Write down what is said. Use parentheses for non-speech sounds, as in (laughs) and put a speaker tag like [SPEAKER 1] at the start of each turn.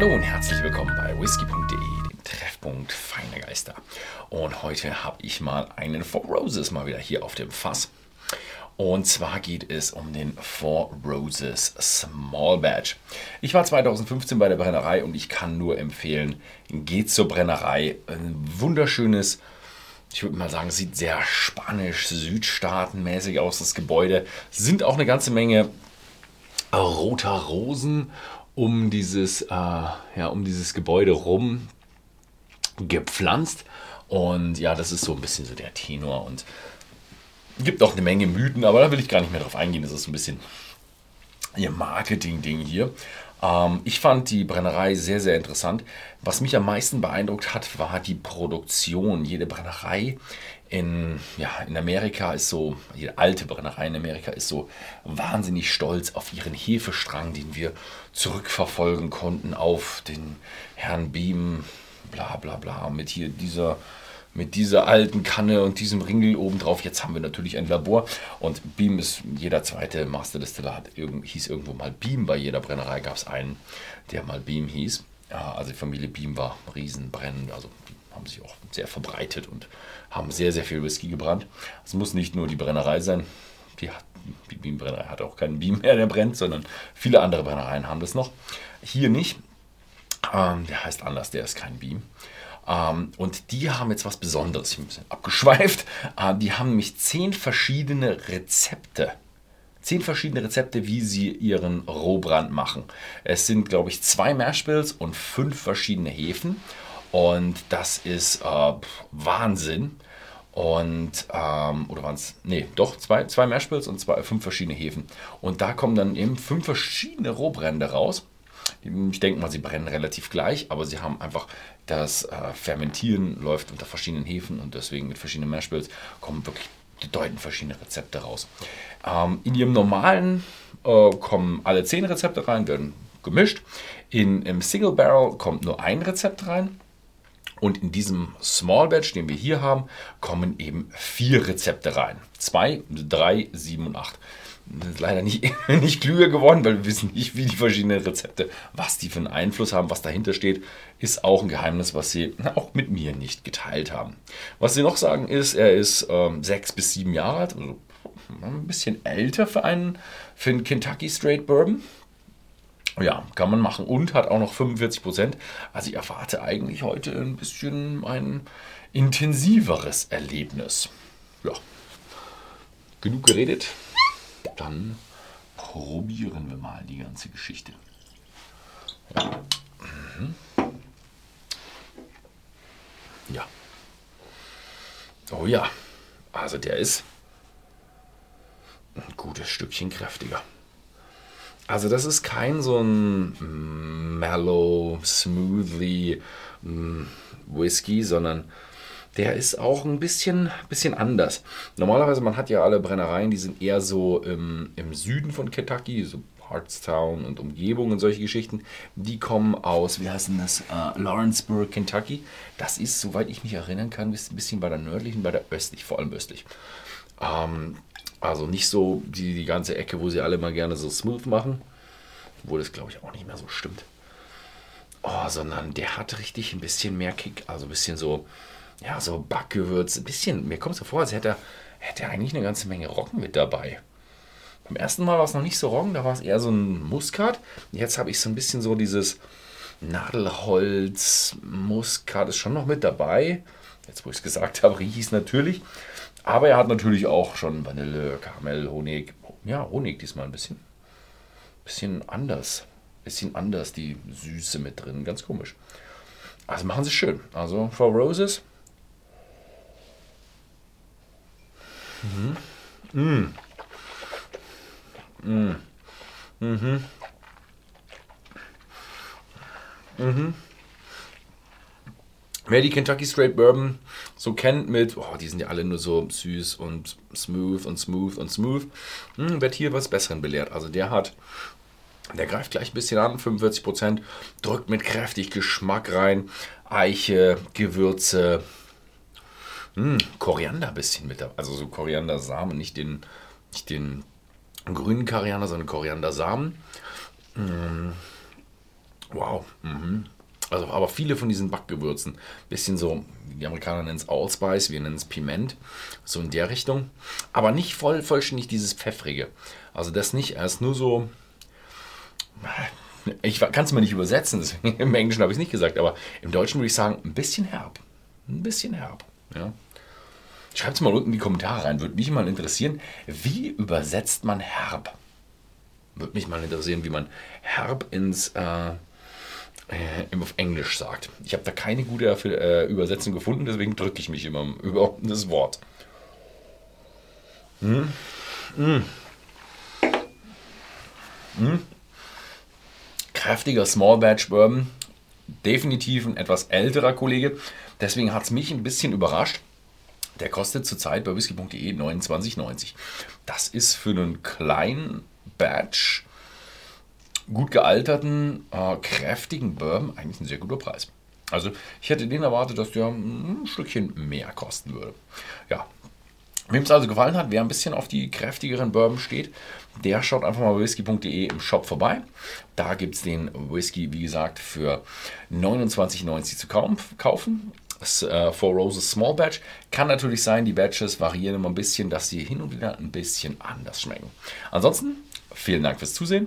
[SPEAKER 1] Hallo und herzlich willkommen bei whisky.de, dem Treffpunkt feiner Geister. Und heute habe ich mal einen Four Roses mal wieder hier auf dem Fass. Und zwar geht es um den Four Roses Small Batch. Ich war 2015 bei der Brennerei und ich kann nur empfehlen, geht zur Brennerei. Ein wunderschönes, ich würde mal sagen, sieht sehr spanisch, südstaatenmäßig aus, das Gebäude. Sind auch eine ganze Menge roter Rosen um dieses, äh, ja, um dieses Gebäude rum gepflanzt. Und ja, das ist so ein bisschen so der Tenor und Gibt auch eine Menge Mythen, aber da will ich gar nicht mehr drauf eingehen. Das ist ein bisschen ihr Marketing-Ding hier. Ähm, ich fand die Brennerei sehr, sehr interessant. Was mich am meisten beeindruckt hat, war die Produktion. Jede Brennerei in, ja, in Amerika ist so, jede alte Brennerei in Amerika ist so wahnsinnig stolz auf ihren Hefestrang, den wir zurückverfolgen konnten auf den Herrn Beam, bla bla bla, mit hier dieser mit dieser alten Kanne und diesem Ringel oben drauf. Jetzt haben wir natürlich ein Labor und Beam ist, jeder zweite Master Distiller hat, hieß irgendwo mal Beam. Bei jeder Brennerei gab es einen, der mal Beam hieß. Also die Familie Beam war riesenbrennend, also die haben sich auch sehr verbreitet und haben sehr, sehr viel Whisky gebrannt. Es muss nicht nur die Brennerei sein, die, hat, die Beam-Brennerei hat auch keinen Beam mehr, der brennt, sondern viele andere Brennereien haben das noch. Hier nicht. Ähm, der heißt anders, der ist kein Beam. Ähm, und die haben jetzt was Besonderes, ich bin ein bisschen abgeschweift. Äh, die haben nämlich zehn verschiedene Rezepte. Zehn verschiedene Rezepte, wie sie ihren Rohbrand machen. Es sind, glaube ich, zwei Mashbills und fünf verschiedene Hefen. Und das ist äh, Wahnsinn. Und, ähm, oder waren es, nee, doch, zwei, zwei Mashbills und zwei, fünf verschiedene Hefen. Und da kommen dann eben fünf verschiedene Rohbrände raus. Ich denke mal, sie brennen relativ gleich, aber sie haben einfach das äh, Fermentieren läuft unter verschiedenen Hefen und deswegen mit verschiedenen Mashbills kommen wirklich bedeutend verschiedene Rezepte raus. Ähm, in ihrem normalen äh, kommen alle zehn Rezepte rein, werden gemischt. In, Im Single Barrel kommt nur ein Rezept rein. Und in diesem Small Batch, den wir hier haben, kommen eben vier Rezepte rein. Zwei, drei, sieben und acht ist leider nicht, (laughs) nicht klüger geworden, weil wir wissen nicht, wie die verschiedenen Rezepte, was die für einen Einfluss haben, was dahinter steht, ist auch ein Geheimnis, was sie auch mit mir nicht geteilt haben. Was sie noch sagen ist, er ist ähm, sechs bis sieben Jahre alt, also ein bisschen älter für einen, für einen Kentucky Straight Bourbon. Ja, kann man machen und hat auch noch 45 Prozent. Also ich erwarte eigentlich heute ein bisschen ein intensiveres Erlebnis. Ja, genug geredet dann probieren wir mal die ganze Geschichte. Mhm. Ja. Oh ja. Also der ist ein gutes Stückchen kräftiger. Also das ist kein so ein mellow, smoothly mm, Whisky, sondern der ist auch ein bisschen, bisschen anders. Normalerweise, man hat ja alle Brennereien, die sind eher so im, im Süden von Kentucky, so Hartstown und Umgebung und solche Geschichten. Die kommen aus, wie heißt denn das, uh, Lawrenceburg, Kentucky. Das ist, soweit ich mich erinnern kann, ein bisschen bei der nördlichen, bei der östlich, vor allem östlich. Ähm, also nicht so die, die ganze Ecke, wo sie alle mal gerne so smooth machen. Obwohl das, glaube ich, auch nicht mehr so stimmt. Oh, sondern der hat richtig ein bisschen mehr Kick. Also ein bisschen so, ja, so Backgewürz, ein bisschen, mir kommt es so vor, als hätte er, hätte er eigentlich eine ganze Menge Roggen mit dabei. Beim ersten Mal war es noch nicht so Roggen, da war es eher so ein Muskat. Jetzt habe ich so ein bisschen so dieses Nadelholz, Muskat ist schon noch mit dabei. Jetzt, wo ich es gesagt habe, rieche ich es natürlich. Aber er hat natürlich auch schon Vanille, Karamell, Honig. Ja, Honig diesmal ein bisschen. Bisschen anders. Bisschen anders, die Süße mit drin. Ganz komisch. Also machen sie schön. Also Four Roses Mhm. Mm. Mm. Mhm. Mhm. Wer die Kentucky Straight Bourbon so kennt mit, oh, die sind ja alle nur so süß und smooth und smooth und smooth, hm, wird hier was Besseren belehrt. Also der hat, der greift gleich ein bisschen an, 45%, drückt mit kräftig Geschmack rein, Eiche, Gewürze, hm, Koriander ein bisschen mit dabei. Also so Koriandersamen, nicht den, nicht den grünen Koriander, sondern Koriandersamen. Hm, Wow. Mhm. Also, aber viele von diesen Backgewürzen, bisschen so, die Amerikaner nennen es Allspice, wir nennen es Piment, so in der Richtung. Aber nicht voll, vollständig dieses Pfeffrige. Also das nicht, er ist nur so, ich kann es mal nicht übersetzen, im Englischen habe ich es nicht gesagt, aber im Deutschen würde ich sagen, ein bisschen herb. Ein bisschen herb. Ja. Schreibt es mal unten in die Kommentare rein, würde mich mal interessieren, wie übersetzt man herb? Würde mich mal interessieren, wie man herb ins äh, äh, auf Englisch sagt. Ich habe da keine gute äh, Übersetzung gefunden, deswegen drücke ich mich immer über das Wort. Hm? Hm. Hm. Kräftiger Small Batch Bourbon. Definitiv ein etwas älterer Kollege. Deswegen hat es mich ein bisschen überrascht. Der kostet zurzeit bei whisky.de 29,90. Das ist für einen kleinen Batch gut gealterten, äh, kräftigen Bourbon eigentlich ein sehr guter Preis. Also ich hätte den erwartet, dass der ein Stückchen mehr kosten würde. Ja, Wem es also gefallen hat, wer ein bisschen auf die kräftigeren Bourbon steht, der schaut einfach mal bei whisky.de im Shop vorbei. Da gibt es den Whisky, wie gesagt, für 29,90 zu kaufen. Das äh, Four Roses Small Batch. Kann natürlich sein, die Batches variieren immer ein bisschen, dass sie hin und wieder ein bisschen anders schmecken. Ansonsten, vielen Dank fürs Zusehen